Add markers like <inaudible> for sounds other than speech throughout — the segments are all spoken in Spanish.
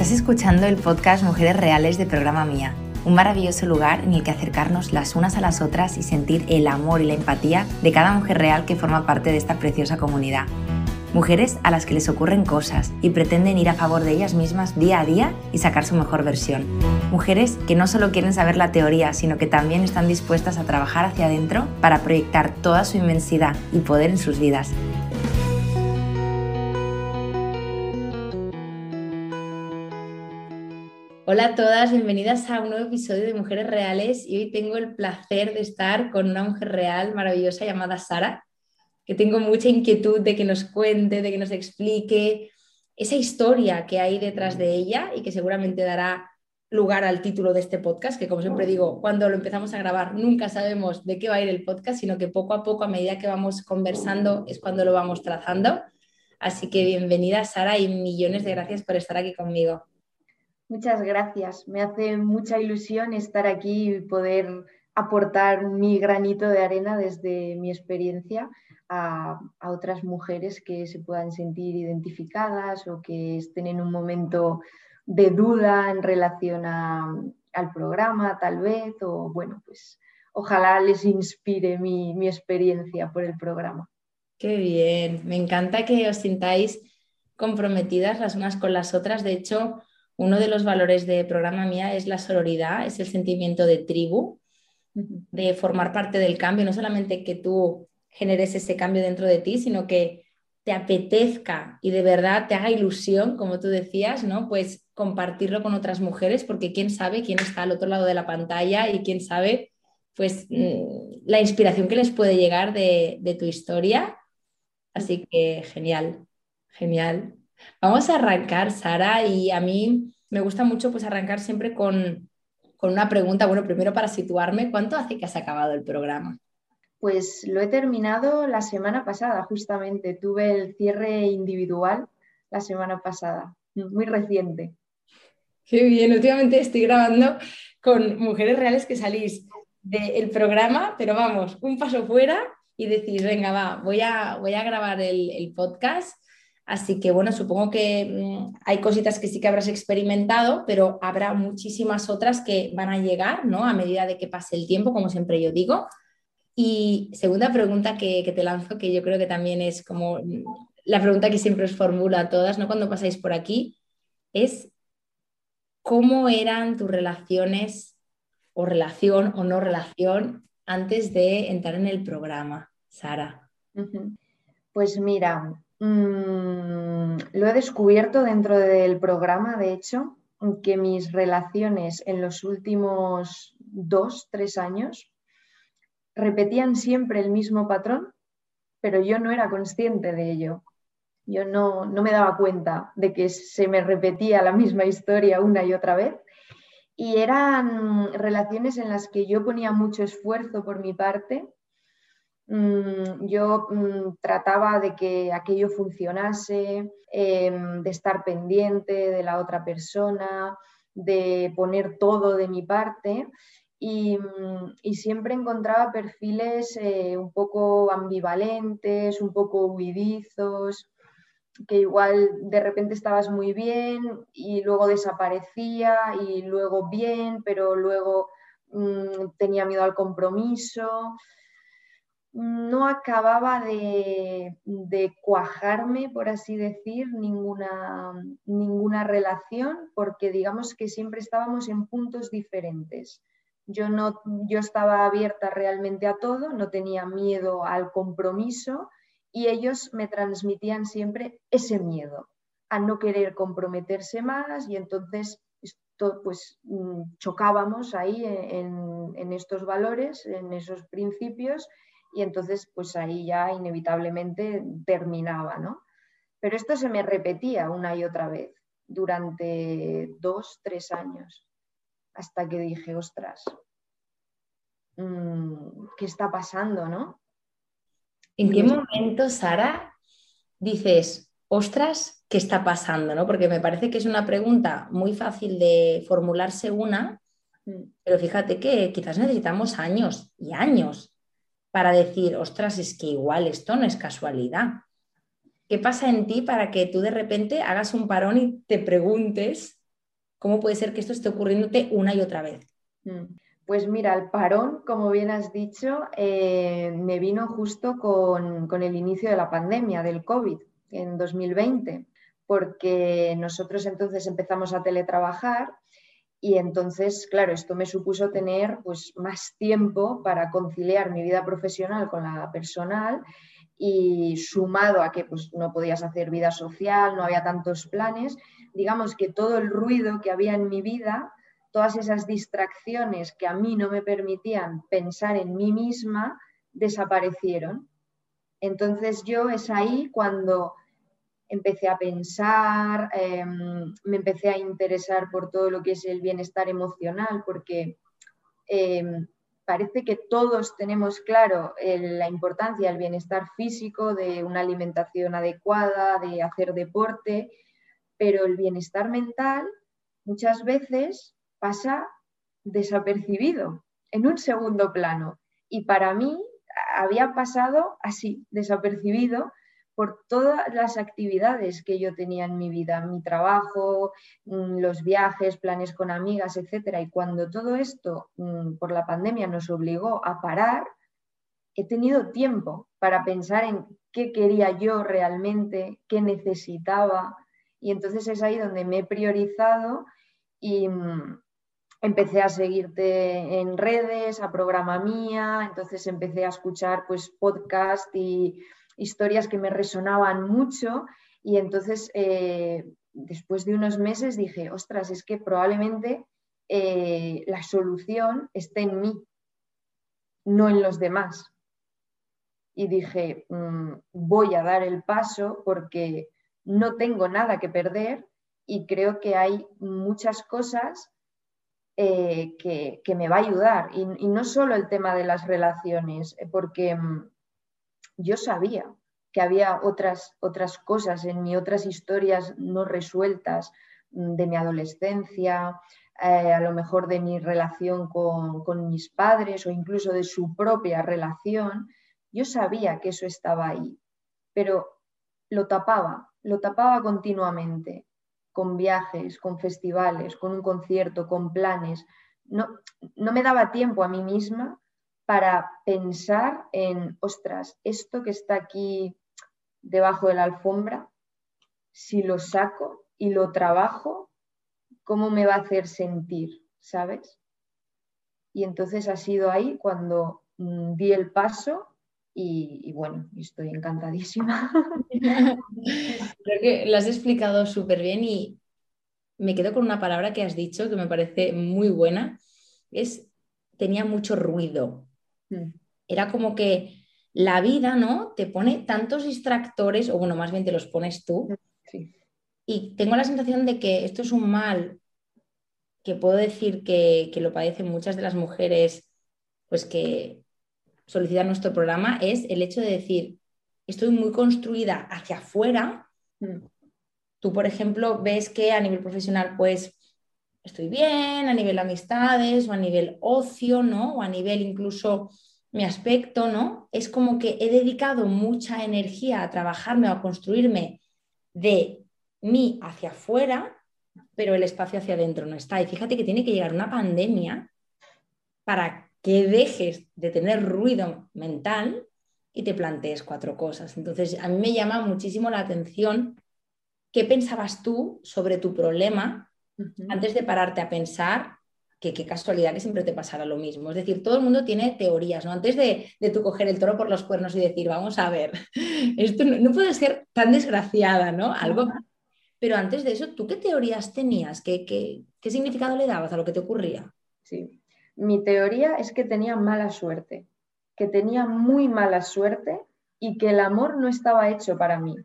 Estás escuchando el podcast Mujeres Reales de Programa Mía, un maravilloso lugar en el que acercarnos las unas a las otras y sentir el amor y la empatía de cada mujer real que forma parte de esta preciosa comunidad. Mujeres a las que les ocurren cosas y pretenden ir a favor de ellas mismas día a día y sacar su mejor versión. Mujeres que no solo quieren saber la teoría, sino que también están dispuestas a trabajar hacia adentro para proyectar toda su inmensidad y poder en sus vidas. Hola a todas, bienvenidas a un nuevo episodio de Mujeres Reales y hoy tengo el placer de estar con una mujer real maravillosa llamada Sara, que tengo mucha inquietud de que nos cuente, de que nos explique esa historia que hay detrás de ella y que seguramente dará lugar al título de este podcast, que como siempre digo, cuando lo empezamos a grabar nunca sabemos de qué va a ir el podcast, sino que poco a poco, a medida que vamos conversando, es cuando lo vamos trazando. Así que bienvenida Sara y millones de gracias por estar aquí conmigo. Muchas gracias. Me hace mucha ilusión estar aquí y poder aportar mi granito de arena desde mi experiencia a, otras mujeres que se puedan sentir identificadas o que estén en un momento de duda en relación al programa, tal vez, o bueno, pues ojalá les inspire mi, mi experiencia por el programa. Qué bien, me encanta que os sintáis comprometidas las unas con las otras. De hecho, uno de los valores de programa mía es la sororidad, es el sentimiento de tribu, de formar parte del cambio, no solamente que tú generes ese cambio dentro de ti, sino que te apetezca y de verdad te haga ilusión, como tú decías, ¿no? Pues compartirlo con otras mujeres, porque quién sabe quién está al otro lado de la pantalla y quién sabe, pues, mm, la inspiración que les puede llegar de, de tu historia. Así que genial, genial. Vamos a arrancar, Sara, y a mí me gusta mucho pues arrancar siempre con, una pregunta. Bueno, primero para situarme, ¿cuánto hace que has acabado el programa? Pues lo he terminado la semana pasada, justamente. Tuve el cierre individual la semana pasada, muy reciente. Qué bien, últimamente estoy grabando con mujeres reales que salís del programa, pero vamos, un paso fuera y decís, venga, va, voy a, voy a grabar el, el podcast Así que bueno, supongo que mm, hay cositas que sí que habrás experimentado, pero habrá muchísimas otras que van a llegar, ¿no? A medida de que pase el tiempo, como siempre yo digo. Y segunda pregunta que, te lanzo, que yo creo que también es como mm, la pregunta que siempre os formulo a todas, ¿no? Cuando pasáis por aquí, es cómo eran tus relaciones o relación o no relación antes de entrar en el programa, Sara. Pues mira, Mm, lo he descubierto dentro del programa, de hecho, que mis relaciones en los últimos dos, tres años repetían siempre el mismo patrón, pero yo no era consciente de ello. Yo no, no me daba cuenta de que se me repetía la misma historia una y otra vez. Y eran relaciones en las que yo ponía mucho esfuerzo por mi parte, yo mm, trataba de que aquello funcionase, em, de estar pendiente de la otra persona, de poner todo de mi parte y, mm, siempre encontraba perfiles eh, un poco ambivalentes, un poco huidizos, que igual de repente estabas muy bien y luego desaparecía y luego bien, pero luego tenía miedo al compromiso no acababa de, cuajarme, por así decir, ninguna, ninguna, relación, porque digamos que siempre estábamos en puntos diferentes. Yo, no, yo estaba abierta realmente a todo, no tenía miedo al compromiso y ellos me transmitían siempre ese miedo a no querer comprometerse más y entonces pues mm, chocábamos ahí en estos valores, en esos principios y entonces pues ahí ya inevitablemente terminaba, ¿no? Pero esto se me repetía una y otra vez durante dos, tres años, hasta que dije, ostras, mm, ¿qué está pasando, no? ¿En qué momento, Sara, dices, ostras, ¿qué está pasando? ¿no? Porque me parece que es una pregunta muy fácil de formularse una, mm. pero fíjate que quizás necesitamos años y años para decir, ostras, es que igual esto no es casualidad. ¿Qué pasa en ti para que tú de repente hagas un parón y te preguntes ¿cómo puede ser que esto esté ocurriéndote una y otra vez? Mm. Pues mira, el parón, como bien has dicho, eh, me vino justo con, con, el inicio de la pandemia del COVID en 2020, porque nosotros entonces empezamos a teletrabajar y entonces, claro, esto me supuso tener pues, más tiempo para conciliar mi vida profesional con la personal y sumado a que pues, no podías hacer vida social, no había tantos planes, digamos que todo el ruido que había en mi vida, todas esas distracciones que a mí no me permitían pensar en mí misma, desaparecieron. Entonces yo es ahí cuando empecé a pensar, em, me empecé a interesar por todo lo que es el bienestar emocional, porque em, parece que todos tenemos claro la importancia del bienestar físico, de una alimentación adecuada, de hacer deporte, pero el bienestar mental muchas veces pasa desapercibido, en un segundo plano. Y para mí había pasado así, desapercibido, por todas las actividades que yo tenía en mi vida, mi trabajo, mm, los viajes, planes con amigas, etc. Y cuando todo esto mm, por la pandemia nos obligó a parar, he tenido tiempo para pensar en qué quería yo realmente, qué necesitaba. Y entonces es ahí donde me he priorizado y mm, empecé a seguirte en redes, a programa mía, entonces empecé a escuchar pues podcast y historias que me resonaban mucho y entonces eh, después de unos meses dije, ostras, es que probablemente eh, la solución esté en mí, no en los demás. Y dije, mm, voy a dar el paso porque no tengo nada que perder y creo que hay muchas cosas eh, que, me va a ayudar. Y, y, no solo el tema de las relaciones, porque mm, yo sabía que había otras, otras cosas en mí, otras historias no resueltas mm, de mi adolescencia, eh, a lo mejor de mi relación con, con, mis padres o incluso de su propia relación, yo sabía que eso estaba ahí, pero lo tapaba, lo tapaba continuamente, con viajes, con festivales, con un concierto, con planes. No, no me daba tiempo a mí misma para pensar en, ostras, esto que está aquí debajo de la alfombra, si lo saco y lo trabajo, ¿cómo me va a hacer sentir? ¿Sabes? Y entonces ha sido ahí cuando mm, di el paso y, bueno, estoy encantadísima. <laughs> Creo que lo has explicado súper bien y me quedo con una palabra que has dicho que me parece muy buena, es tenía mucho ruido. Mm. Era como que la vida, ¿no? Te pone tantos distractores, o bueno, más bien te los pones tú. Y tengo la sensación de que esto es un mal que puedo decir que, lo padecen muchas de las mujeres pues que solicitan nuestro programa, es el hecho de decir, estoy muy construida hacia afuera. Mm. Tú, por ejemplo, ves que a nivel profesional, pues estoy bien, a nivel amistades o a nivel ocio, ¿no? O a nivel incluso mi aspecto, ¿no? Es como que he dedicado mucha energía a trabajarme o a construirme de mí hacia afuera, pero el espacio hacia adentro no está. Y fíjate que tiene que llegar una pandemia para que dejes de tener ruido mental y te plantees cuatro cosas. Entonces, a mí me llama muchísimo la atención qué pensabas tú sobre tu problema antes de pararte a pensar que qué casualidad que siempre te pasara lo mismo. Es decir, todo el mundo tiene teorías, ¿no? Antes de, de tú coger el toro por los cuernos y decir, vamos a ver, <laughs> esto no, puede ser tan desgraciada, ¿no? Algo. Pero antes de eso, ¿tú qué teorías tenías? ¿Qué, qué, qué significado le dabas a lo que te ocurría? Sí, mi teoría es que tenía mala suerte, que tenía muy mala suerte y que el amor no estaba hecho para mí.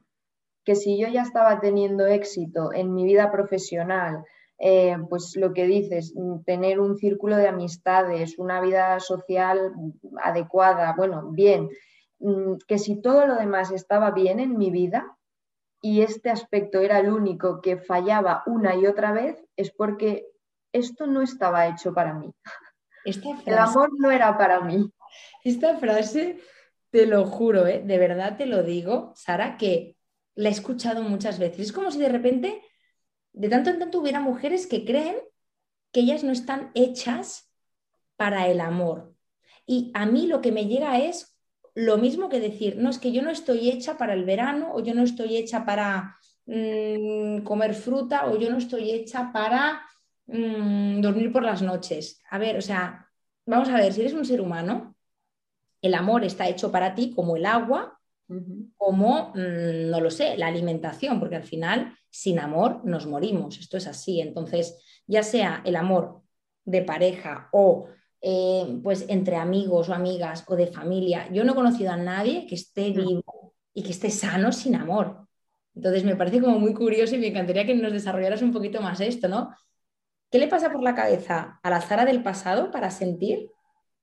Que si yo ya estaba teniendo éxito en mi vida profesional, eh, pues lo que dices, mm, tener un círculo de amistades, una vida social adecuada, bueno, bien, mm, que si todo lo demás estaba bien en mi vida y este aspecto era el único que fallaba una y otra vez, es porque esto no estaba hecho para mí. <laughs> el amor no era para mí. Esta frase, te lo juro, ¿eh? de verdad te lo digo, Sara, que la he escuchado muchas veces. Es como si de repente de tanto en tanto hubiera mujeres que creen que ellas no están hechas para el amor. Y a mí lo que me llega es lo mismo que decir, no, es que yo no estoy hecha para el verano o yo no estoy hecha para mm, comer fruta o yo no estoy hecha para mm, dormir por las noches. A ver, o sea, vamos a ver, si eres un ser humano, el amor está hecho para ti como el agua, como, mm, no lo sé, la alimentación, porque al final sin amor nos morimos, esto es así. Entonces, ya sea el amor de pareja o eh, pues entre amigos o amigas o de familia, yo no he conocido a nadie que esté vivo y que esté sano sin amor. Entonces, me parece como muy curioso y me encantaría que nos desarrollaras un poquito más esto, ¿no? ¿Qué le pasa por la cabeza a la Zara del pasado para sentir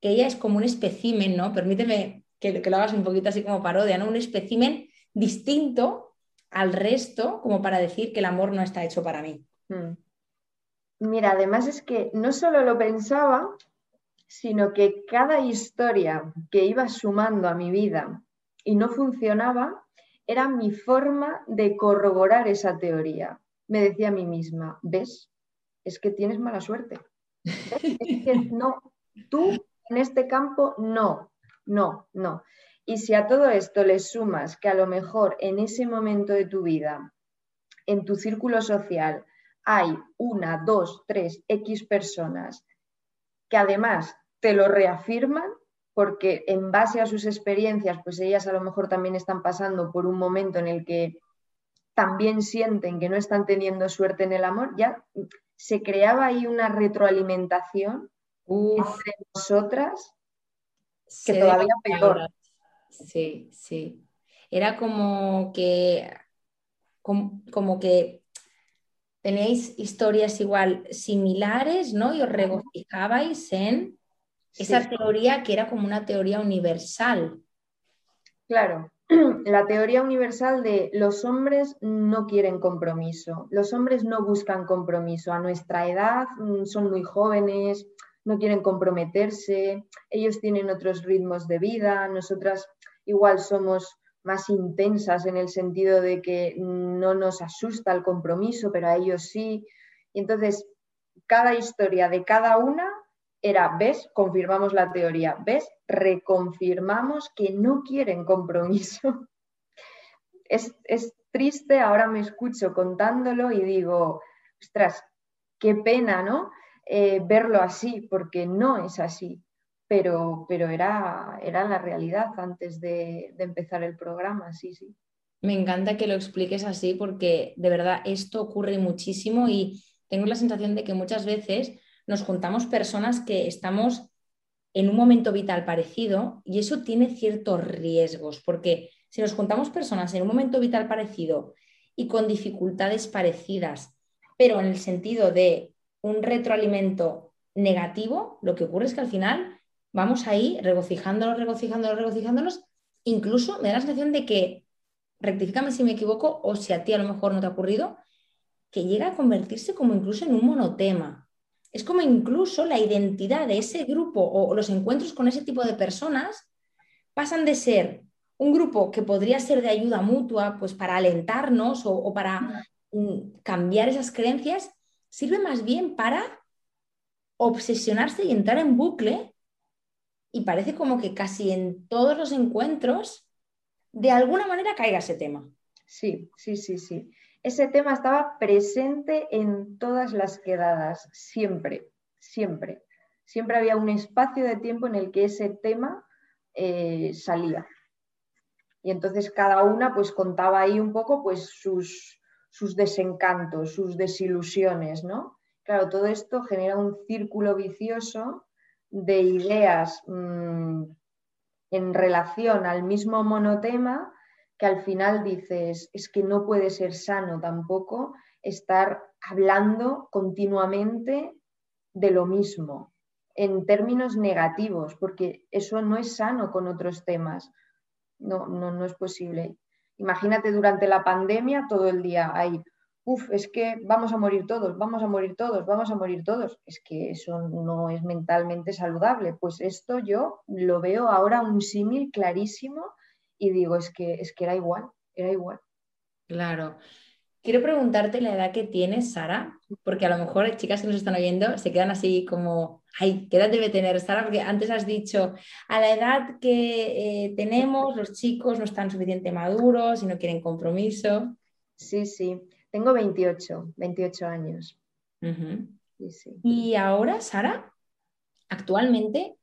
que ella es como un espécimen, ¿no? Permíteme que, lo hagas un poquito así como parodia, ¿no? Un espécimen distinto al resto, como para decir que el amor no está hecho para mí. Hmm. Mira, además es que no solo lo pensaba, sino que cada historia que iba sumando a mi vida y no funcionaba, era mi forma de corroborar esa teoría. Me decía a mí misma, ¿ves? Es que tienes mala suerte. Es que no, tú en este campo no, no, no. Y si a todo esto le sumas que a lo mejor en ese momento de tu vida, en tu círculo social, hay una, dos, tres, X personas que además te lo reafirman porque en base a sus experiencias, pues ellas a lo mejor también están pasando por un momento en el que también sienten que no están teniendo suerte en el amor, ya se creaba ahí una retroalimentación entre nosotras que todavía peor. Sí, sí. Era como que, como, que tenéis historias igual similares, ¿no? Y os regocijabais en esa teoría que era como una teoría universal. Claro, <clears throat> la teoría universal de los hombres no quieren compromiso, los hombres no buscan compromiso. A nuestra edad mm, son muy jóvenes, no quieren comprometerse, ellos tienen otros ritmos de vida, nosotras igual somos más intensas en el sentido de que no nos asusta el compromiso, pero a ellos sí. Y entonces, cada historia de cada una era, ¿ves? Confirmamos la teoría, ¿ves? Reconfirmamos que no quieren compromiso. <laughs> Es, es triste, ahora me escucho contándolo y digo, ostras, qué pena, ¿no? Eh, verlo así, porque no es así, pero, pero era, era la realidad antes de, empezar el programa, sí, sí. Me encanta que lo expliques así porque de verdad esto ocurre muchísimo y tengo la sensación de que muchas veces nos juntamos personas que estamos en un momento vital parecido y eso tiene ciertos riesgos porque si nos juntamos personas en un momento vital parecido y con dificultades parecidas, pero en el sentido de un retroalimento negativo, lo que ocurre es que al final vamos ahí regocijándonos, regocijándonos, regocijándonos. Incluso me da la sensación de que, rectifícame si me equivoco o si a ti a lo mejor no te ha ocurrido, que llega a convertirse como incluso en un monotema. Es como incluso la identidad de ese grupo o los encuentros con ese tipo de personas pasan de ser un grupo que podría ser de ayuda mutua, pues para alentarnos o para mm, cambiar esas creencias, sirve más bien para obsesionarse y entrar en bucle y parece como que casi en todos los encuentros de alguna manera caiga ese tema. Sí, sí, sí, sí. Ese tema estaba presente en todas las quedadas, siempre, siempre. Siempre había un espacio de tiempo en el que ese tema eh, salía. Y entonces cada una pues contaba ahí un poco pues sus, sus desencantos, sus desilusiones, ¿no? Claro, todo esto genera un círculo vicioso de ideas mm, en relación al mismo monotema que al final dices, es que no puede ser sano tampoco estar hablando continuamente de lo mismo, en términos negativos, porque eso no es sano con otros temas. No, no, no es posible. Imagínate durante la pandemia todo el día ahí, uff, es que vamos a morir todos, vamos a morir todos, vamos a morir todos. Es que eso no es mentalmente saludable. Pues esto yo lo veo ahora un símil clarísimo y digo, es que, es que era igual, era igual. Claro. Quiero preguntarte la edad que tienes, Sara, porque a lo mejor hay chicas que nos están oyendo se quedan así como, ay, ¿qué edad debe tener Sara? Porque antes has dicho, a la edad que eh, tenemos, los chicos no están suficientemente maduros y no quieren compromiso. Sí, sí, tengo 28, 28 años. Y ahora, Sara, actualmente,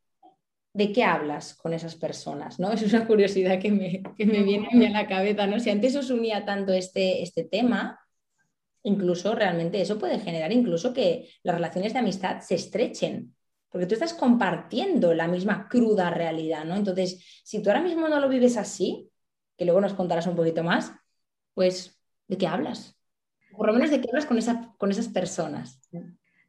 ¿de qué hablas con esas personas? ¿no? <laughs> Es una curiosidad que me, viene a la cabeza. ¿no? Si antes os unía tanto este, este tema, incluso realmente eso puede generar incluso que las relaciones de amistad se estrechen, porque tú estás compartiendo la misma cruda realidad, ¿no? Entonces, si tú ahora mismo no lo vives así, que luego nos contarás un poquito más, pues, ¿de qué hablas? Por lo menos de qué hablas con, con esas personas.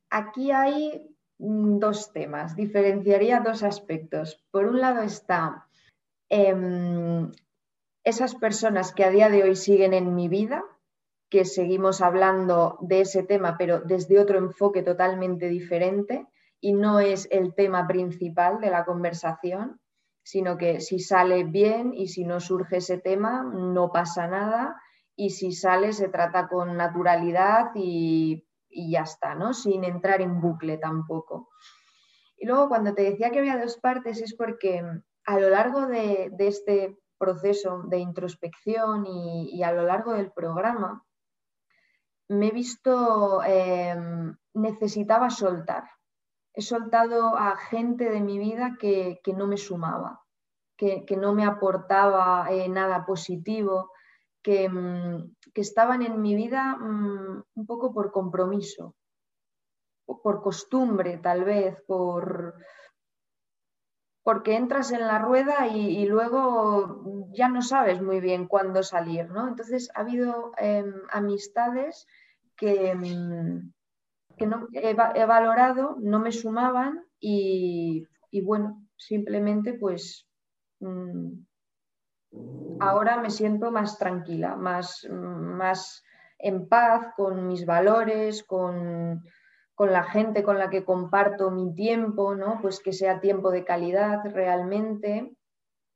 Aquí hay dos temas, diferenciaría dos aspectos. Por un lado está em, esas personas que a día de hoy siguen en mi vida, que seguimos hablando de ese tema, pero desde otro enfoque totalmente diferente y no es el tema principal de la conversación, sino que si sale bien y si no surge ese tema, no pasa nada y si sale se trata con naturalidad y, ya está, ¿no? Sin entrar en bucle tampoco. Y luego cuando te decía que había dos partes es porque a lo largo de, este proceso de introspección y, a lo largo del programa, me he visto, em, necesitaba soltar. He soltado a gente de mi vida que, no me sumaba, que, no me aportaba eh, nada positivo, que, mm, que, estaban en mi vida mm, un poco por compromiso, por costumbre tal vez, por, porque entras en la rueda y, luego ya no sabes muy bien cuándo salir, ¿no? Entonces ha habido em, amistades que, mm, he, valorado, no me sumaban y, bueno, simplemente pues ahora me siento más tranquila, más, más en paz con mis valores, con, con la gente con la que comparto mi tiempo, ¿no? Pues que sea tiempo de calidad realmente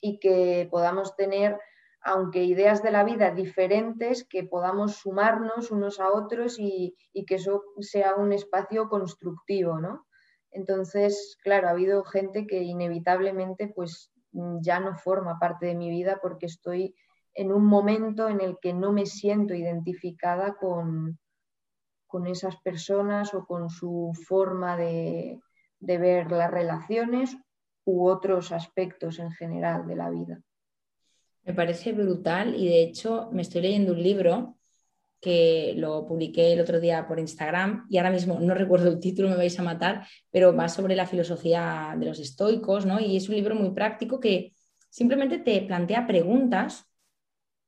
y que podamos tener, aunque ideas de la vida diferentes, que podamos sumarnos unos a otros y, que eso sea un espacio constructivo, ¿no? Entonces, claro, ha habido gente que inevitablemente pues ya no forma parte de mi vida porque estoy en un momento en el que no me siento identificada con, con esas personas o con su forma de, ver las relaciones u otros aspectos en general de la vida. Me parece brutal y de hecho me estoy leyendo un libro que lo publiqué el otro día por Instagram y ahora mismo no <laughs> recuerdo el título, me vais a matar, pero va sobre la filosofía de los estoicos, ¿no? Y es un libro muy práctico que simplemente te plantea preguntas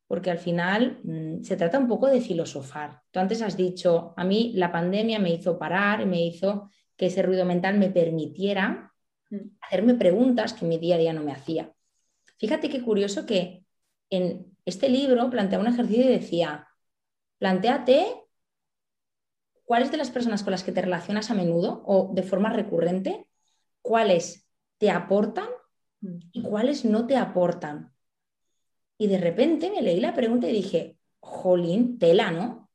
porque al final mm, se trata un poco de filosofar. Tú antes has dicho, a mí la pandemia me hizo parar, me hizo que ese ruido mental me permitiera mm. hacerme preguntas que mi día a día no me hacía. Fíjate qué curioso que en este libro plantea un ejercicio y decía, planteate cuáles de las personas con las que te relacionas a menudo o de forma recurrente, cuáles te aportan mm. y cuáles no te aportan. Y de repente me leí la pregunta y dije, jolín, tela, ¿no?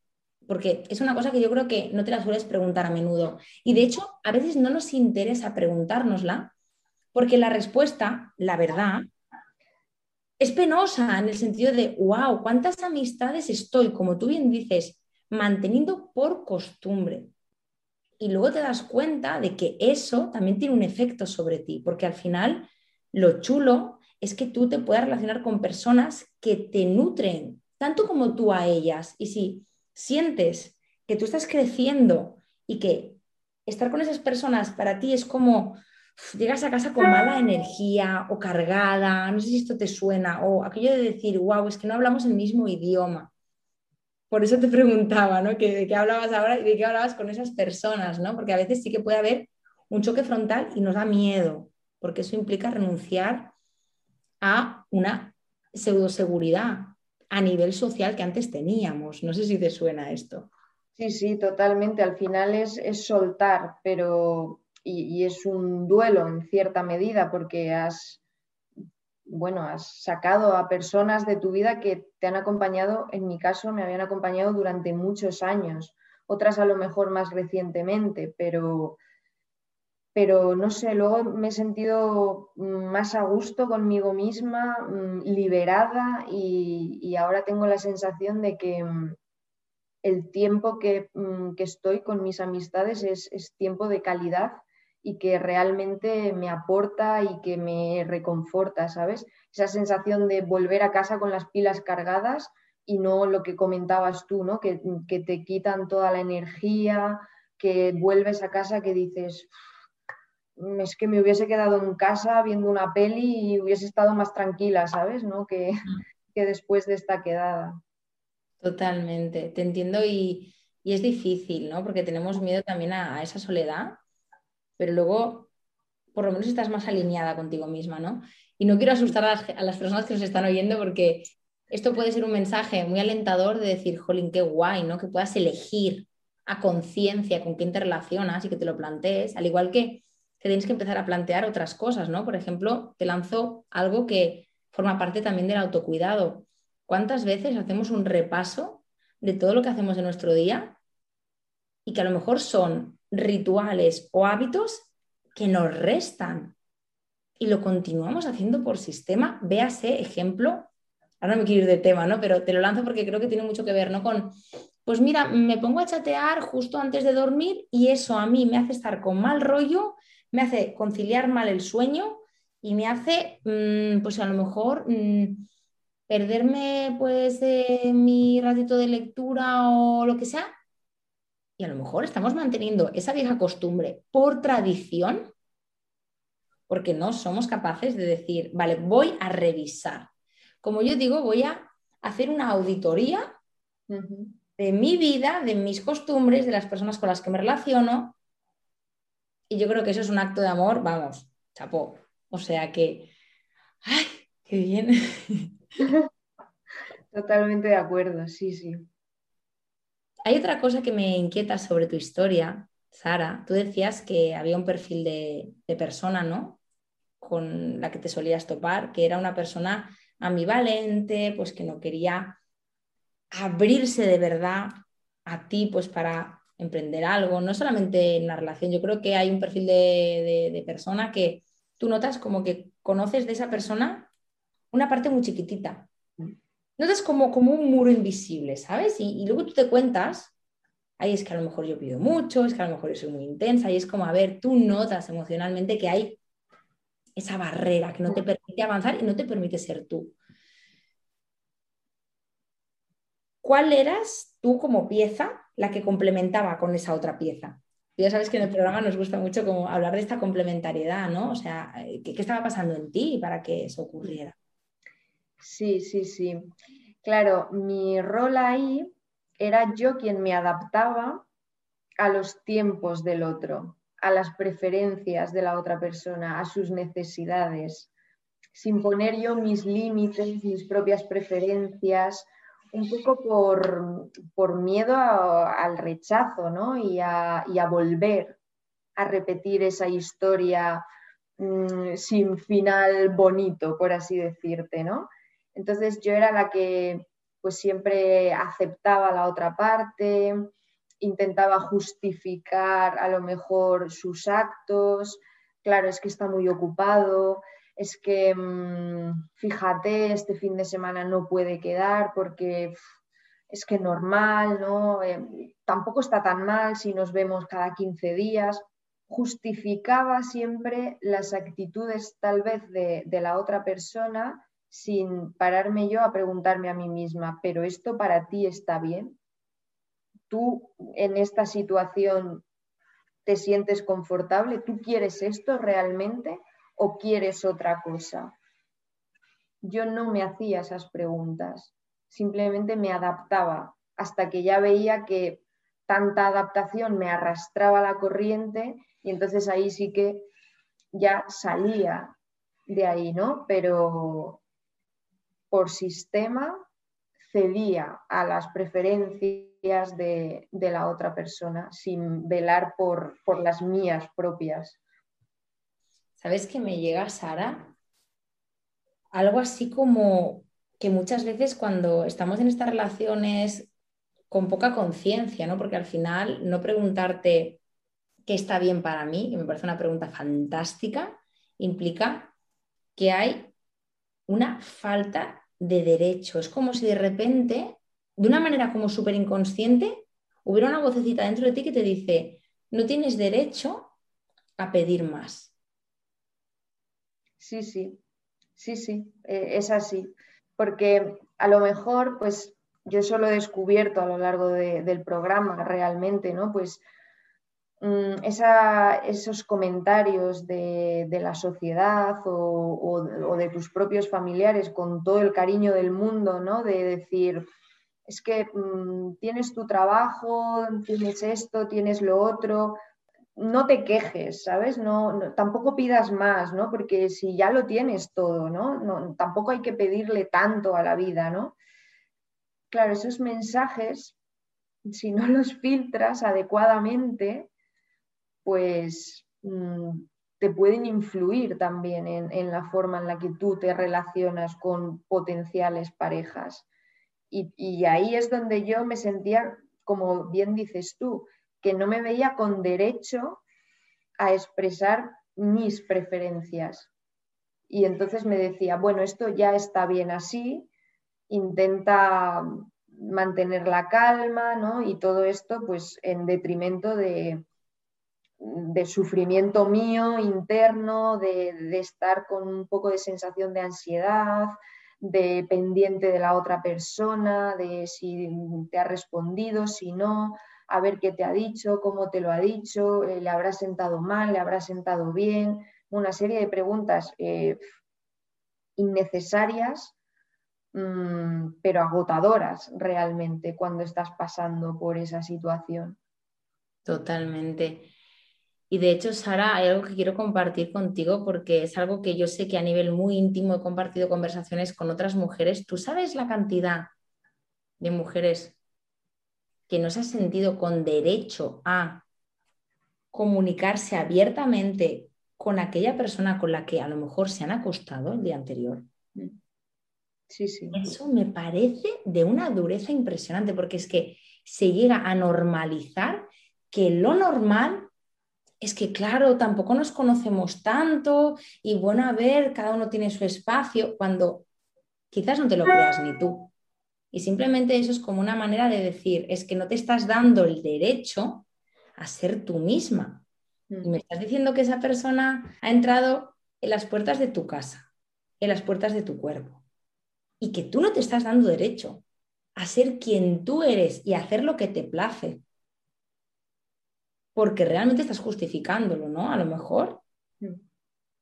Porque es una cosa que yo creo que no te la sueles preguntar a menudo. Y de hecho, a veces no nos interesa preguntárnosla porque la respuesta, la verdad, es penosa en el sentido de, wow, ¿cuántas amistades estoy, como tú bien dices, manteniendo por costumbre? Y luego te das cuenta de que eso también tiene un efecto sobre ti, porque al final lo chulo es que tú te puedas relacionar con personas que te nutren, tanto como tú a ellas. Y si sientes que tú estás creciendo y que estar con esas personas para ti es como llegas a casa con mala energía o cargada, no sé si esto te suena, o aquello de decir, wow, es que no hablamos el mismo idioma. Por eso te preguntaba, ¿no? ¿De qué hablabas ahora y de qué hablabas con esas personas, ¿no? Porque a veces sí que puede haber un choque frontal y nos da miedo, porque eso implica renunciar a una pseudoseguridad a nivel social que antes teníamos. No sé si te suena esto. Sí, sí, totalmente. Al final es, soltar, pero y, es un duelo en cierta medida porque has bueno, has sacado a personas de tu vida que te han acompañado, en mi caso me habían acompañado durante muchos años, otras a lo mejor más recientemente, pero, pero no sé, luego me he sentido más a gusto conmigo misma, mm, liberada y, ahora tengo la sensación de que mm, el tiempo mm, que, estoy con mis amistades es, es tiempo de calidad y que realmente me aporta y que me reconforta, ¿sabes? Esa sensación de volver a casa con las pilas cargadas y no lo que comentabas tú, ¿no? Que, te quitan toda la energía, que vuelves a casa que dices, es que me hubiese quedado en casa viendo una peli y hubiese estado más tranquila, ¿sabes? ¿No? Que, <laughs> que después de esta quedada. Totalmente, te entiendo y, es difícil, ¿no? Porque tenemos miedo también a esa soledad pero luego por lo menos estás más alineada contigo misma, ¿no? Y no quiero asustar a las, personas que nos están oyendo porque esto puede ser un mensaje muy alentador de decir, jolín, qué guay, ¿no? Que puedas elegir a conciencia con quién te relacionas y que te lo plantees, al igual que, que tienes que empezar a plantear otras cosas, ¿no? Por ejemplo, te lanzo algo que forma parte también del autocuidado. ¿Cuántas veces hacemos un repaso de todo lo que hacemos en nuestro día y que a lo mejor son rituales o hábitos que nos restan y lo continuamos haciendo por sistema. Véase ejemplo, ahora no me quiero ir de tema, ¿no? Pero te lo lanzo porque creo que tiene mucho que ver, ¿no? Con, pues mira, me pongo a chatear justo antes de dormir y eso a mí me hace estar con mal rollo, me hace conciliar mal el sueño y me hace, mm, pues a lo mejor, mm, perderme pues mi ratito de lectura o lo que sea y a lo mejor estamos manteniendo esa vieja costumbre por tradición, porque no somos capaces de decir, vale, voy a revisar. Como yo digo, voy a hacer una auditoría de mi vida, de mis costumbres, de las personas con las que me relaciono. Y yo creo que eso es un acto de amor, vamos, chapó. O sea que, ¡ay, qué bien! <laughs> Totalmente de acuerdo, sí, sí. Hay otra cosa que me inquieta sobre tu historia, Sara. Tú decías que había un perfil de, persona, ¿no? Con la que te solías topar, que era una persona ambivalente, pues que no quería abrirse de verdad a ti, pues para emprender algo, no solamente en la relación. Yo creo que hay un perfil de persona que tú notas como que conoces de esa persona una parte muy chiquitita, notas como, como un muro invisible, ¿sabes? Y, luego tú te cuentas, ahí es que a lo mejor yo pido mucho, es que a lo mejor yo soy muy intensa, y es como, a ver, tú notas emocionalmente que hay esa barrera que no te permite avanzar y no te permite ser tú. ¿Cuál eras tú como pieza la que complementaba con esa otra pieza? Ya sabes que en el programa nos gusta mucho como hablar de esta complementariedad, ¿no? O sea, ¿qué, qué estaba pasando en ti para que eso ocurriera? Sí, sí, sí. Claro, mi rol ahí era yo quien me adaptaba a los tiempos del otro, a las preferencias de la otra persona, a sus necesidades, sin poner yo mis límites, mis propias preferencias, un poco por, miedo al rechazo ¿no? y, a, volver a repetir esa historia mm, sin final bonito, por así decirte, ¿no? Entonces yo era la que pues siempre aceptaba la otra parte, intentaba justificar a lo mejor sus actos, claro, es que está muy ocupado, es que mm, fíjate, este fin de semana no puede quedar porque es que normal, ¿no? Eh, tampoco está tan mal si nos vemos cada 15 días. Justificaba siempre las actitudes tal vez de, de la otra persona sin pararme yo a preguntarme a mí misma, pero esto para ti está bien? ¿Tú en esta situación te sientes confortable? ¿Tú quieres esto realmente o quieres otra cosa? Yo no me hacía esas preguntas, simplemente me adaptaba hasta que ya veía que tanta adaptación me arrastraba la corriente y entonces ahí sí que ya salía de ahí, ¿no? Pero por sistema cedía a las preferencias de, la otra persona sin velar por, las mías propias. ¿Sabes que me llega, Sara? algo así como que muchas veces cuando estamos en estas relaciones con poca conciencia, ¿no? Porque al final no preguntarte qué está bien para mí, que me parece una pregunta fantástica, implica que hay una falta de derecho. Es como si de repente, de una manera como súper inconsciente, hubiera una vocecita dentro de ti que te dice, no tienes derecho a pedir más. Sí, sí, sí, sí, eh, es así. Porque a lo mejor, pues yo solo he descubierto a lo largo del programa realmente, ¿no? Pues mm, esos comentarios de, la sociedad o, de tus propios familiares con todo el cariño del mundo, ¿no? De decir, es que mm, tienes tu trabajo, tienes esto, tienes lo otro, no te quejes, ¿sabes? No, tampoco pidas más, ¿no? Porque si ya lo tienes todo. ¿no? Tampoco hay que pedirle tanto a la vida, ¿no? Claro, esos mensajes, si no los filtras adecuadamente, pues mm, te pueden influir también en, la forma en la que tú te relacionas con potenciales parejas. y ahí es donde yo me sentía, como bien dices tú, que no me veía con derecho a expresar mis preferencias. Y entonces me decía, bueno, esto ya está bien así, intenta mantener la calma, ¿no? Y todo esto, pues, en detrimento de, de sufrimiento mío interno, de, de, estar con un poco de sensación de ansiedad, de pendiente de la otra persona, de si te ha respondido, si no, a ver qué te ha dicho, cómo te lo ha dicho, eh, le habrá sentado mal, le habrá sentado bien, una serie de preguntas eh, innecesarias, mm, pero agotadoras realmente cuando estás pasando por esa situación. Totalmente. Y de hecho, Sara, hay algo que quiero compartir contigo porque es algo que yo sé que a nivel muy íntimo he compartido conversaciones con otras mujeres. ¿Tú sabes la cantidad de mujeres que no se ha sentido con derecho a comunicarse abiertamente con aquella persona con la que a lo mejor se han acostado el día anterior. Sí, sí. Eso me parece de una dureza impresionante porque es que se llega a normalizar que lo normal es que, claro, tampoco nos conocemos tanto y bueno, a ver, cada uno tiene su espacio, cuando quizás no te lo creas ni tú. Y simplemente eso es como una manera de decir, es que no te estás dando el derecho a ser tú misma. Y me estás diciendo que esa persona ha entrado en las puertas de tu casa, en las puertas de tu cuerpo. Y que tú no te estás dando derecho a ser quien tú eres y a hacer lo que te place. Porque realmente estás justificándolo, ¿no? A lo mejor. Mm.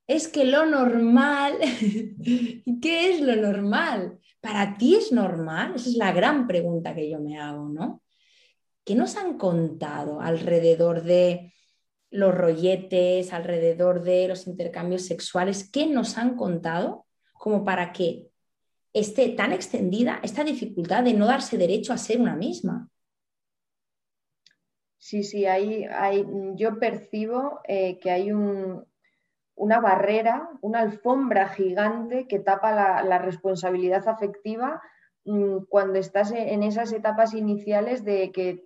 Es que lo normal, <laughs> ¿qué es lo normal? ¿Para ti es normal? Esa es la gran pregunta que yo me hago, ¿no? ¿Qué nos han contado alrededor de los rolletes, alrededor de los intercambios sexuales? ¿Qué nos han contado como para que esté tan extendida esta dificultad de no darse derecho a ser una misma? Sí, sí, hay, yo percibo eh, que hay un, una barrera, una alfombra gigante que tapa la, responsabilidad afectiva mm, cuando estás e, en esas etapas iniciales de que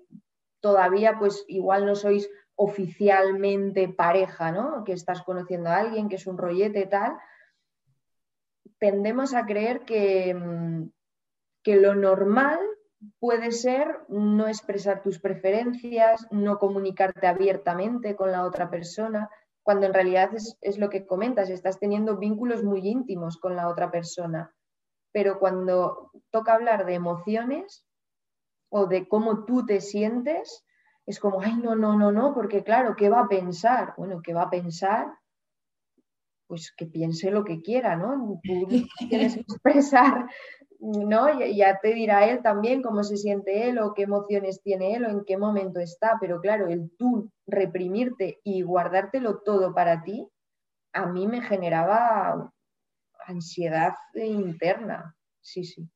todavía pues igual no sois oficialmente pareja, ¿no? Que estás conociendo a alguien, que es un rollete tal. Tendemos a creer que, mm, que lo normal puede ser no expresar tus preferencias, no comunicarte abiertamente con la otra persona, cuando en realidad es, lo que comentas, estás teniendo vínculos muy íntimos con la otra persona. Pero cuando toca hablar de emociones o de cómo tú te sientes, es como, ay, no, no, no, no, porque claro, ¿qué va a pensar? Bueno, ¿qué va a pensar? Pues que piense lo que quiera, ¿no? Tú <laughs> tienes que expresar ¿no? Ya te dirá él también cómo se siente él o qué emociones tiene él o en qué momento está, pero claro, el tú reprimirte y guardártelo todo para ti, a mí me generaba ansiedad interna, sí, sí.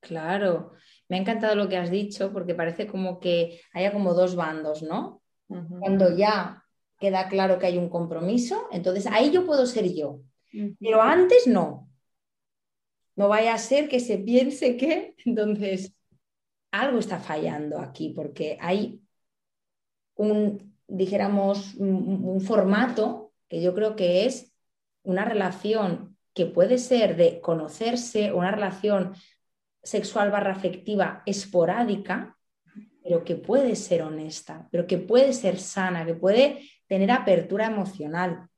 Claro, me ha encantado lo que has dicho porque parece como que haya como dos bandos, ¿no? Cuando ya queda claro que hay un compromiso, entonces ahí yo puedo ser yo, pero antes no, no vaya a ser que se piense que, entonces, algo está fallando aquí, porque hay un, dijéramos, un, formato que yo creo que es una relación que puede ser de conocerse, una relación sexual barra afectiva esporádica, pero que puede ser honesta, pero que puede ser sana, que puede tener apertura emocional.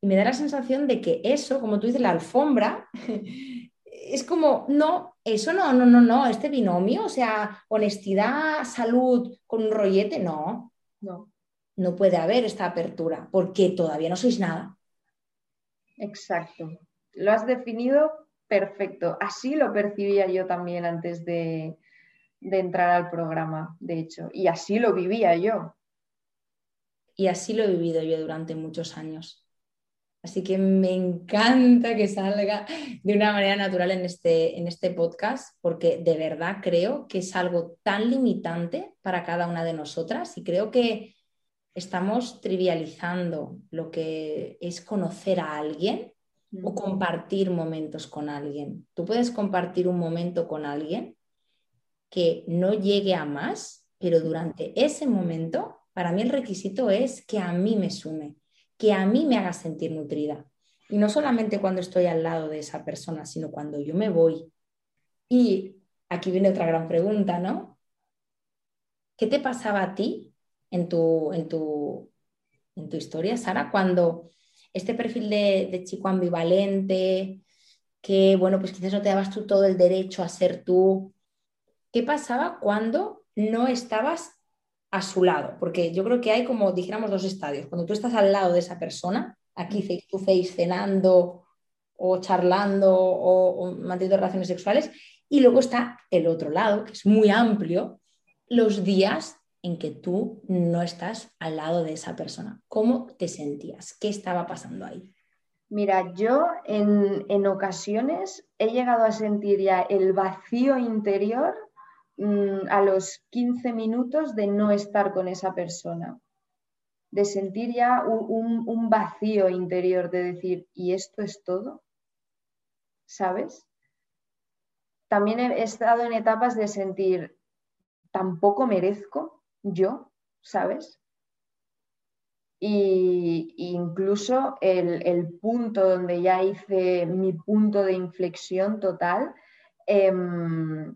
Y me da la sensación de que eso, como tú dices, la alfombra, <laughs> es como, no, eso no, no, no, no, este binomio, o sea, honestidad, salud con un rollete, no, no, no puede haber esta apertura, porque todavía no sois nada. Exacto. Lo has definido perfecto. Así lo percibía yo también antes de, de entrar al programa, de hecho, y así lo vivía yo. Y así lo he vivido yo durante muchos años. Así que me encanta que salga de una manera natural en este, en este podcast, porque de verdad creo que es algo tan limitante para cada una de nosotras y creo que estamos trivializando lo que es conocer a alguien o compartir momentos con alguien. Tú puedes compartir un momento con alguien que no llegue a más, pero durante ese momento, para mí el requisito es que a mí me sume que a mí me haga sentir nutrida. Y no solamente cuando estoy al lado de esa persona, sino cuando yo me voy. Y aquí viene otra gran pregunta, ¿no? ¿Qué te pasaba a ti en tu, en tu, en tu historia, Sara, cuando este perfil de, de chico ambivalente, que, bueno, pues quizás no te dabas tú todo el derecho a ser tú, ¿qué pasaba cuando no estabas a su lado, porque yo creo que hay como dijéramos dos estadios. Cuando tú estás al lado de esa persona, aquí face to face cenando o charlando o, manteniendo relaciones sexuales, y luego está el otro lado, que es muy amplio, los días en que tú no estás al lado de esa persona. ¿Cómo te sentías? ¿Qué estaba pasando ahí? Mira, yo en, en ocasiones he llegado a sentir ya el vacío interior Mm, a los 15 minutos de no estar con esa persona, de sentir ya un, vacío interior, de decir, ¿y esto es todo? ¿Sabes? También he estado en etapas de sentir, tampoco merezco yo, ¿sabes? Y incluso el, punto donde ya hice mi punto de inflexión total, em,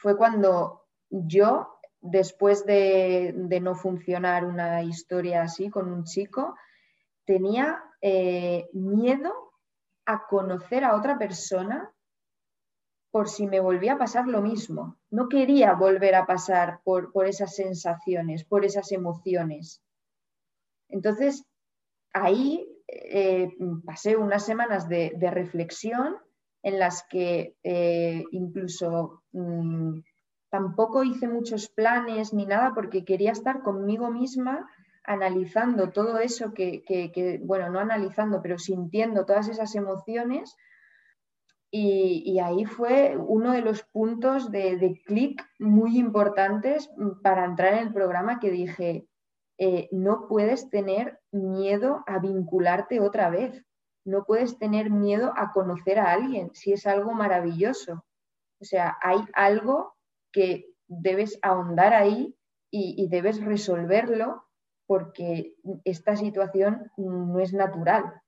fue cuando yo, después de, no funcionar una historia así con un chico, tenía eh, miedo a conocer a otra persona por si me volvía a pasar lo mismo. No quería volver a pasar por, esas sensaciones, por esas emociones. Entonces, ahí eh, pasé unas semanas de reflexión en las que eh, incluso mm, tampoco hice muchos planes ni nada porque quería estar conmigo misma analizando todo eso que, bueno, no analizando, pero sintiendo todas esas emociones. Y, ahí fue uno de los puntos de, clic muy importantes para entrar en el programa que dije, eh, no puedes tener miedo a vincularte otra vez no puedes tener miedo a conocer a alguien si es algo maravilloso. O sea, hay algo que debes ahondar ahí y, debes resolverlo porque esta situación no es natural.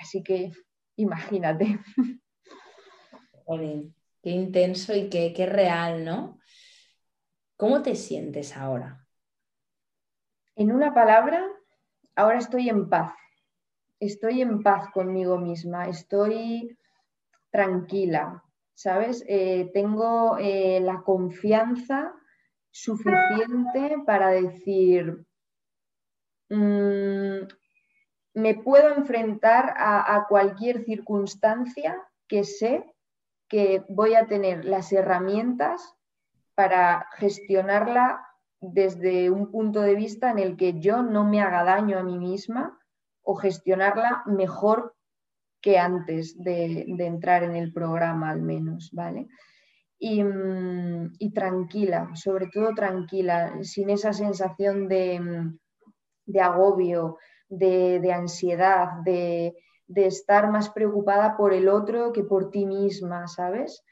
Así que imagínate. qué intenso y qué, qué real, ¿no? ¿Cómo te sientes ahora? En una palabra, ahora estoy en paz estoy en paz conmigo misma, estoy tranquila, ¿sabes? Eh, tengo eh, la confianza suficiente para decir, mm, me puedo enfrentar a, cualquier circunstancia que sé que voy a tener las herramientas para gestionarla desde un punto de vista en el que yo no me haga daño a mí misma o gestionarla mejor que antes de, entrar en el programa al menos, ¿vale? Y, mm, tranquila, sobre todo tranquila, sin esa sensación de, agobio, de, ansiedad, de, de estar más preocupada por el otro que por ti misma, ¿sabes?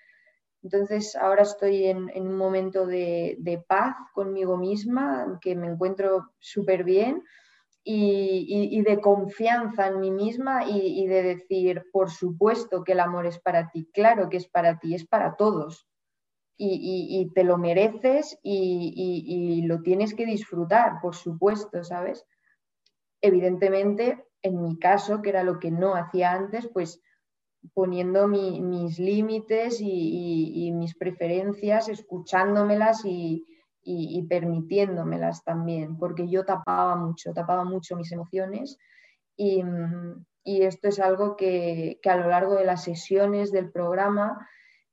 Entonces ahora estoy en, un momento de, paz conmigo misma, que me encuentro súper bien y, de confianza en mí misma y, de decir, por supuesto que el amor es para ti, claro que es para ti, es para todos. Y, te lo mereces y, lo tienes que disfrutar, por supuesto, ¿sabes? Evidentemente, en mi caso, que era lo que no hacía antes, pues poniendo mis límites y, mis preferencias, escuchándomelas y, permitiéndomelas también, porque yo tapaba mucho, tapaba mucho mis emociones y, esto es algo que, a lo largo de las sesiones del programa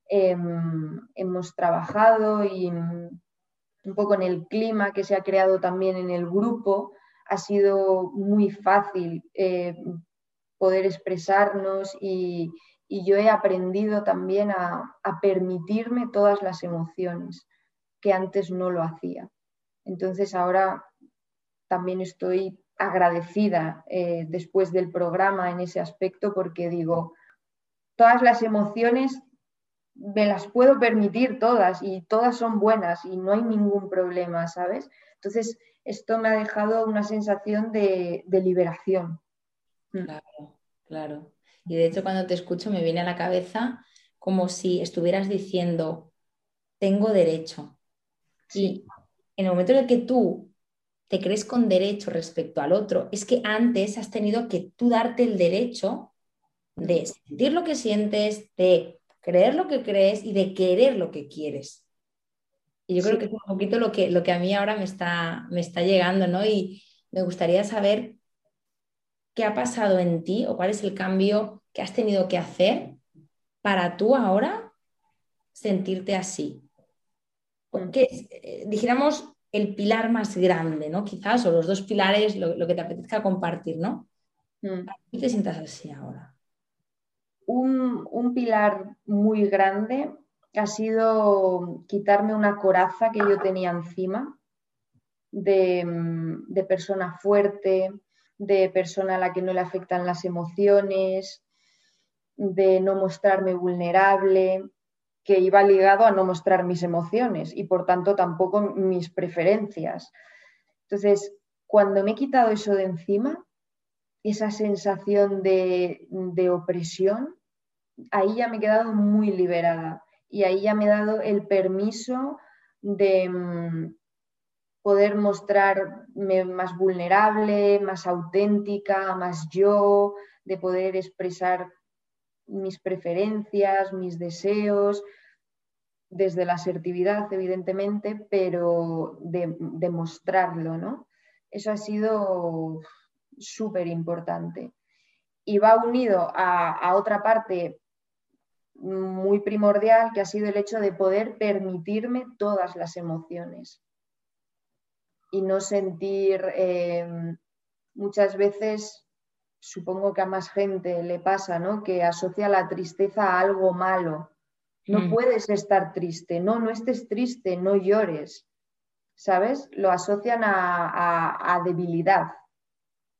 em, hemos trabajado y un poco en el clima que se ha creado también en el grupo, ha sido muy fácil eh, poder expresarnos y, yo he aprendido también a, permitirme todas las emociones que antes no lo hacía. Entonces ahora también estoy agradecida eh, después del programa en ese aspecto porque digo, todas las emociones me las puedo permitir todas y todas son buenas y no hay ningún problema, ¿sabes? Entonces, esto me ha dejado una sensación de liberación, Mm. Claro, claro. Y de hecho cuando te escucho me viene a la cabeza como si estuvieras diciendo, tengo derecho. Y en el momento en el que tú te crees con derecho respecto al otro, es que antes has tenido que tú darte el derecho de sentir lo que sientes, de creer lo que crees y de querer lo que quieres. Y yo creo que es un poquito lo que, lo que a mí ahora me está, me está llegando, ¿no? Y me gustaría saber qué ha pasado en ti o cuál es el cambio que has tenido que hacer para tú ahora sentirte así. Porque eh, dijéramos el pilar más grande, ¿no? Quizás, o los dos pilares, lo, que te apetezca compartir, ¿no? Mm. ¿Qué te sientas así ahora? Un, pilar muy grande ha sido quitarme una coraza que yo tenía encima de, de persona fuerte, de persona a la que no le afectan las emociones, de no mostrarme vulnerable, que iba ligado a no mostrar mis emociones y por tanto tampoco mis preferencias. Entonces, cuando me he quitado eso de encima, esa sensación de, de opresión, ahí ya me he quedado muy liberada y ahí ya me he dado el permiso de, mm, poder mostrarme más vulnerable, más auténtica, más yo, de poder expresar mis preferencias, mis deseos, desde la asertividad, evidentemente, pero de, mostrarlo, ¿no? Eso ha sido súper importante. Y va unido a, otra parte muy primordial, que ha sido el hecho de poder permitirme todas las emociones y no sentir em, muchas veces, supongo que a más gente le pasa, ¿no? Que asocia la tristeza a algo malo. No mm. puedes estar triste, no, no estés triste, no llores, ¿sabes? Lo asocian a, debilidad.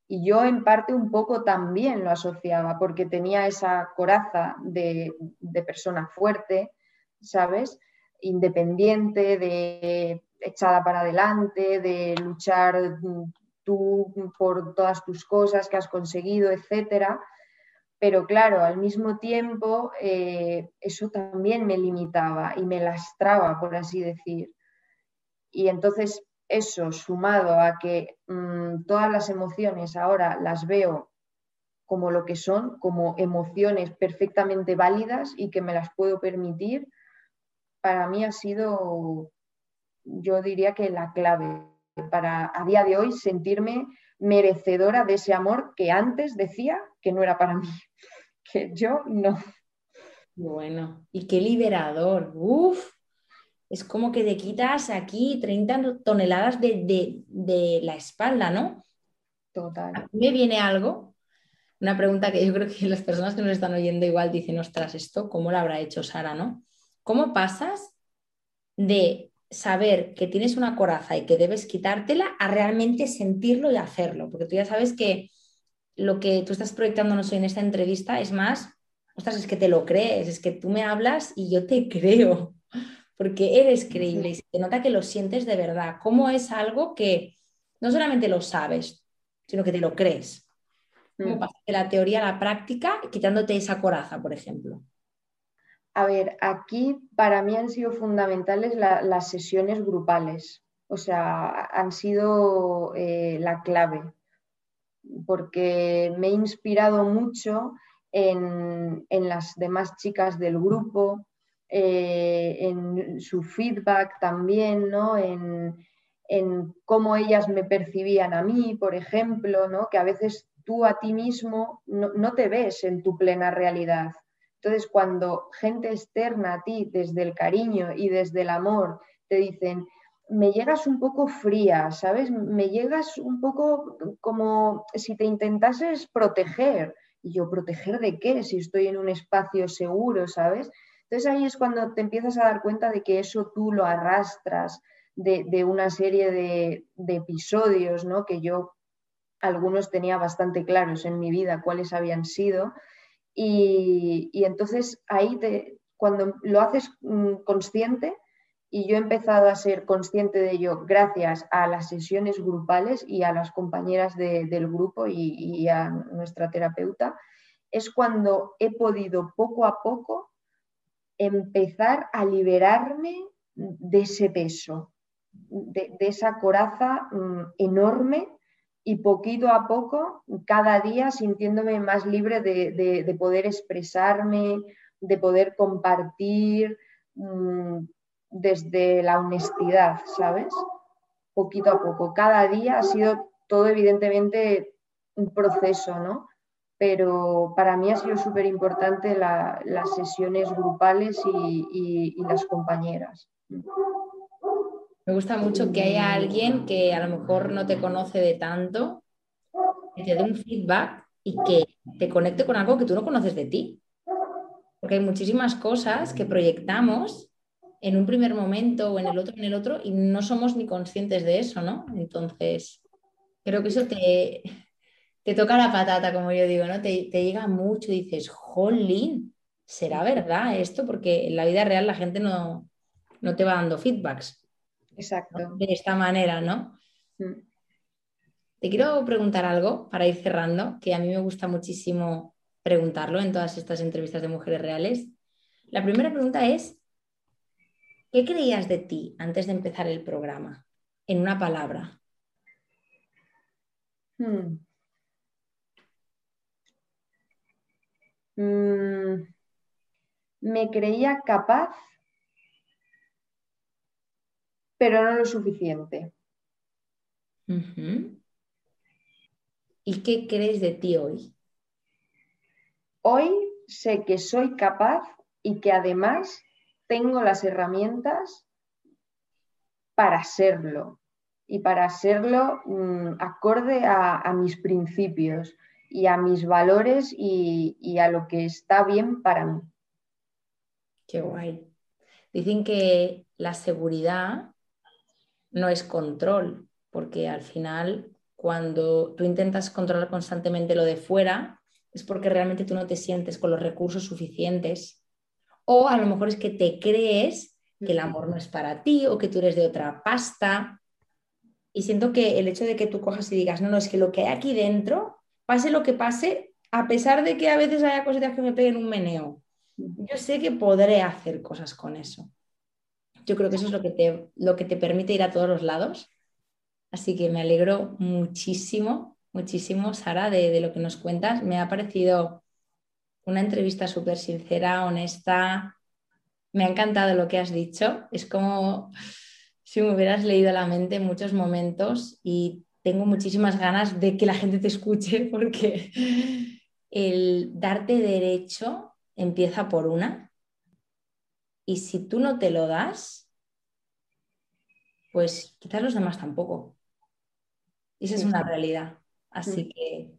Y yo en parte un poco también lo asociaba porque tenía esa coraza de, de persona fuerte, ¿sabes? Independiente, de echada para adelante, de luchar tú por todas tus cosas que has conseguido, etcétera. Pero claro, al mismo tiempo eh, eso también me limitaba y me lastraba, por así decir. Y entonces eso, sumado a que mm, todas las emociones ahora las veo como lo que son, como emociones perfectamente válidas y que me las puedo permitir, para mí ha sido yo diría que la clave para a día de hoy sentirme merecedora de ese amor que antes decía que no era para mí, <laughs> que yo no. Bueno, y qué liberador, uf, es como que te quitas aquí 30 toneladas de, la espalda, ¿no? Total. A mí me viene algo, una pregunta que yo creo que las personas que nos están oyendo igual dicen, ostras, esto, ¿cómo lo habrá hecho Sara, no? ¿Cómo pasas de saber que tienes una coraza y que debes quitártela a realmente sentirlo y hacerlo, porque tú ya sabes que lo que tú estás proyectándonos hoy en esta entrevista es más, ostras, es que te lo crees, es que tú me hablas y yo te <laughs> creo, porque eres creíble y se te nota que lo sientes de verdad. ¿Cómo es algo que no solamente lo sabes, sino que te lo crees? ¿Cómo mm. pasa de la teoría a la práctica quitándote esa coraza, por ejemplo? A ver, aquí para mí han sido fundamentales las sesiones grupales, o sea, han sido eh, la clave, porque me he inspirado mucho en, las demás chicas del grupo, eh, en su feedback también, ¿no? En, cómo ellas me percibían a mí, por ejemplo, ¿no? que a veces tú a ti mismo no te ves en tu plena realidad. Entonces, cuando gente externa a ti, desde el cariño y desde el amor, te dicen, me llegas un poco fría, ¿sabes? Me llegas un poco como si te intentases proteger. Y yo, ¿proteger de qué? Si estoy en un espacio seguro, ¿sabes? Entonces ahí es cuando te empiezas a dar cuenta de que eso tú lo arrastras de, una serie de, de, episodios, ¿no? Que yo algunos tenía bastante claros en mi vida cuáles habían sido, y, entonces ahí cuando lo haces mm, consciente, y yo he empezado a ser consciente de ello gracias a las sesiones grupales y a las compañeras del grupo y, a nuestra terapeuta, es cuando he podido poco a poco empezar a liberarme de ese peso, de, de esa coraza mm, enorme y poquito a poco, cada día sintiéndome más libre de, poder expresarme, de poder compartir mm, desde la honestidad, ¿sabes? Poquito a poco. Cada día ha sido todo evidentemente un proceso, ¿no? Pero para mí ha sido súper importante las sesiones grupales y las compañeras. Me gusta mucho que haya alguien que a lo mejor no te conoce de tanto, que te dé un feedback y que te conecte con algo que tú no conoces de ti. Porque hay muchísimas cosas que proyectamos en un primer momento o en el otro, en el otro, y no somos ni conscientes de eso, ¿no? Entonces, creo que eso te, te toca la patata, como yo digo, ¿no? Te, llega mucho y dices, jolín, ¿será verdad esto? Porque en la vida real la gente no, no te va dando feedbacks. Exacto. De esta manera, ¿no? Mm. Te quiero preguntar algo para ir cerrando, que a mí me gusta muchísimo preguntarlo en todas estas entrevistas de mujeres reales. La primera pregunta es, ¿qué creías de ti antes de empezar el programa? En una palabra. Hmm. Mm. me creía capaz pero no lo suficiente. ¿Y qué crees de ti hoy? Hoy sé que soy capaz y que además tengo las herramientas para serlo y para serlo mm, acorde a, mis principios y a mis valores y, y a lo que está bien para mí. Qué guay. Dicen que la seguridad no es control, porque al final cuando tú intentas controlar constantemente lo de fuera, es porque realmente tú no te sientes con los recursos suficientes. O a lo mejor es que te crees que el amor no es para ti o que tú eres de otra pasta. Y siento que el hecho de que tú cojas y digas, no, no, es que lo que hay aquí dentro, pase lo que pase, a pesar de que a veces haya cositas que me peguen un meneo, yo sé que podré hacer cosas con eso. Yo creo que eso es lo que te, lo que te permite ir a todos los lados. Así que me alegro muchísimo, muchísimo, Sara, de, lo que nos cuentas. Me ha parecido una entrevista súper sincera, honesta. Me ha encantado lo que has dicho. Es como si me hubieras leído la mente en muchos momentos y tengo muchísimas ganas de que la gente te escuche porque el darte derecho empieza por una y si tú no te lo das, pues quizás los demás tampoco. Y esa es una realidad. Así que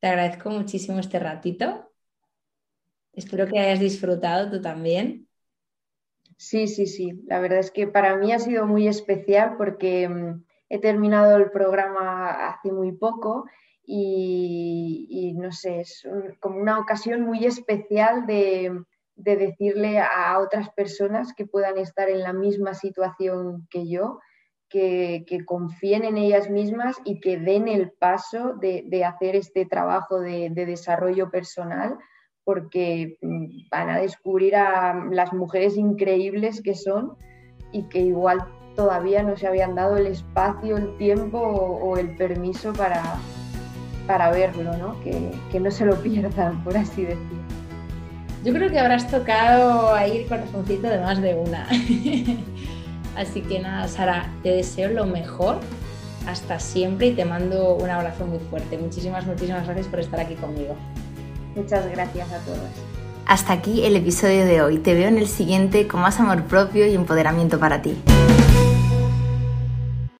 te agradezco muchísimo este ratito. Espero que hayas disfrutado tú también. Sí, sí, sí. La verdad es que para mí ha sido muy especial porque mm, he terminado el programa hace muy poco y, no sé, es como una ocasión muy especial de, decirle a otras personas que puedan estar en la misma situación que yo, que, confíen en ellas mismas y que den el paso de, hacer este trabajo de, desarrollo personal, porque mm, van a descubrir a las mujeres increíbles que son y que igual todavía no se habían dado el espacio, el tiempo o el permiso para, para verlo, ¿no? Que, no se lo <laughs> pierdan, por así decirlo. Yo creo que habrás tocado ahí el corazoncito de más de una. <laughs> así que nada, Sara, te deseo lo mejor hasta siempre y te mando un abrazo muy fuerte. Muchísimas, muchísimas gracias por estar aquí conmigo. Muchas gracias a todos. Hasta aquí el episodio de hoy. Te veo en el siguiente con más amor propio y empoderamiento para ti.